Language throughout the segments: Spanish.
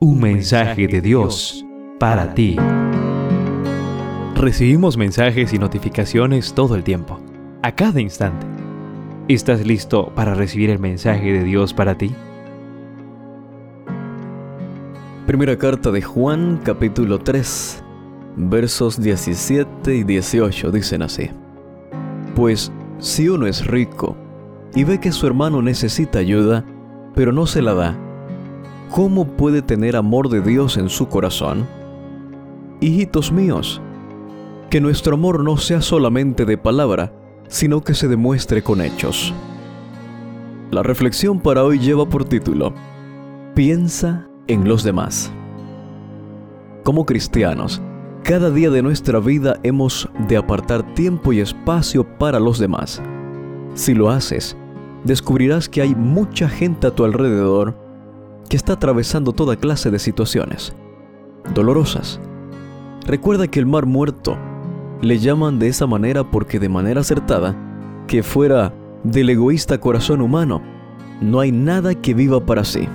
Un mensaje de Dios para ti. Recibimos mensajes y notificaciones todo el tiempo, a cada instante. ¿Estás listo para recibir el mensaje de Dios para ti? Primera carta de Juan capítulo 3, versos 17 y 18 dicen así. Pues si uno es rico y ve que su hermano necesita ayuda, pero no se la da, ¿cómo puede tener amor de Dios en su corazón? Hijitos míos, que nuestro amor no sea solamente de palabra, sino que se demuestre con hechos. La reflexión para hoy lleva por título, Piensa en los demás. Como cristianos, cada día de nuestra vida hemos de apartar tiempo y espacio para los demás. Si lo haces, descubrirás que hay mucha gente a tu alrededor que está atravesando toda clase de situaciones dolorosas. Recuerda que el mar muerto le llaman de esa manera porque de manera acertada, que fuera del egoísta corazón humano, no hay nada que viva para sí.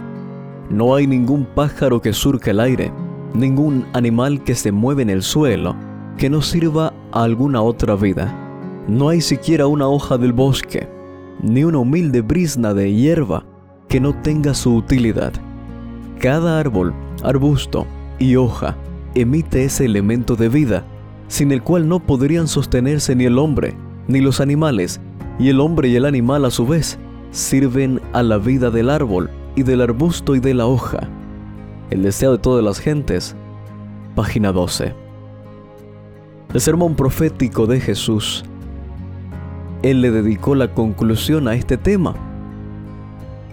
No hay ningún pájaro que surca el aire, ningún animal que se mueve en el suelo que no sirva a alguna otra vida. No hay siquiera una hoja del bosque, ni una humilde brisna de hierba que no tenga su utilidad. Cada árbol, arbusto y hoja emite ese elemento de vida, sin el cual no podrían sostenerse ni el hombre, ni los animales, y el hombre y el animal a su vez sirven a la vida del árbol y del arbusto y de la hoja. El deseo de todas las gentes. Página 12. El sermón profético de Jesús. Él le dedicó la conclusión a este tema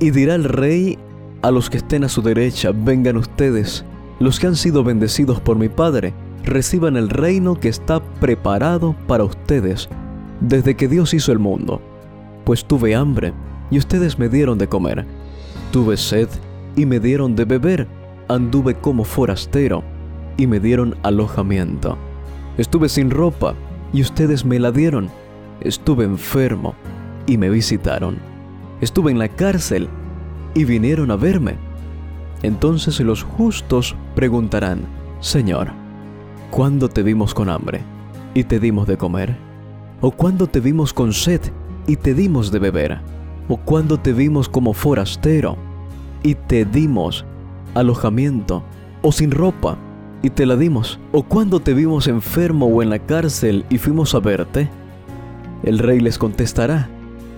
y dirá el rey a los que estén a su derecha, vengan ustedes, los que han sido bendecidos por mi Padre, reciban el reino que está preparado para ustedes desde que Dios hizo el mundo. Pues tuve hambre y ustedes me dieron de comer. Tuve sed y me dieron de beber. Anduve como forastero y me dieron alojamiento. Estuve sin ropa y ustedes me la dieron. Estuve enfermo y me visitaron estuve en la cárcel y vinieron a verme. Entonces los justos preguntarán, Señor, ¿cuándo te vimos con hambre y te dimos de comer? ¿O cuándo te vimos con sed y te dimos de beber? ¿O cuándo te vimos como forastero y te dimos alojamiento? ¿O sin ropa y te la dimos? ¿O cuándo te vimos enfermo o en la cárcel y fuimos a verte? El rey les contestará,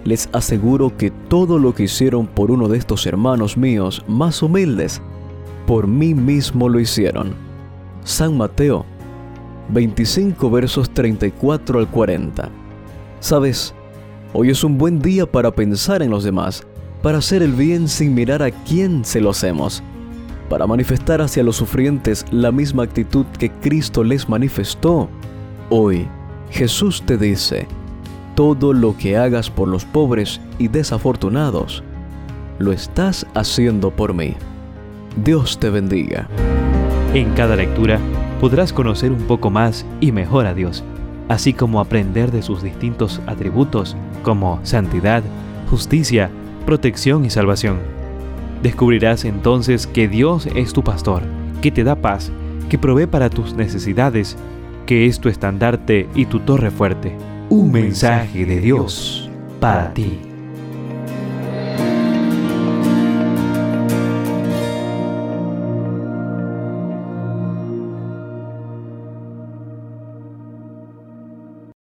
les aseguro que todo lo que hicieron por uno de estos hermanos míos más humildes, por mí mismo lo hicieron. San Mateo 25 versos 34 al 40. Sabes, hoy es un buen día para pensar en los demás, para hacer el bien sin mirar a quién se lo hacemos, para manifestar hacia los sufrientes la misma actitud que Cristo les manifestó. Hoy, Jesús te dice, todo lo que hagas por los pobres y desafortunados, lo estás haciendo por mí. Dios te bendiga. En cada lectura podrás conocer un poco más y mejor a Dios, así como aprender de sus distintos atributos como santidad, justicia, protección y salvación. Descubrirás entonces que Dios es tu pastor, que te da paz, que provee para tus necesidades, que es tu estandarte y tu torre fuerte un mensaje de Dios para ti.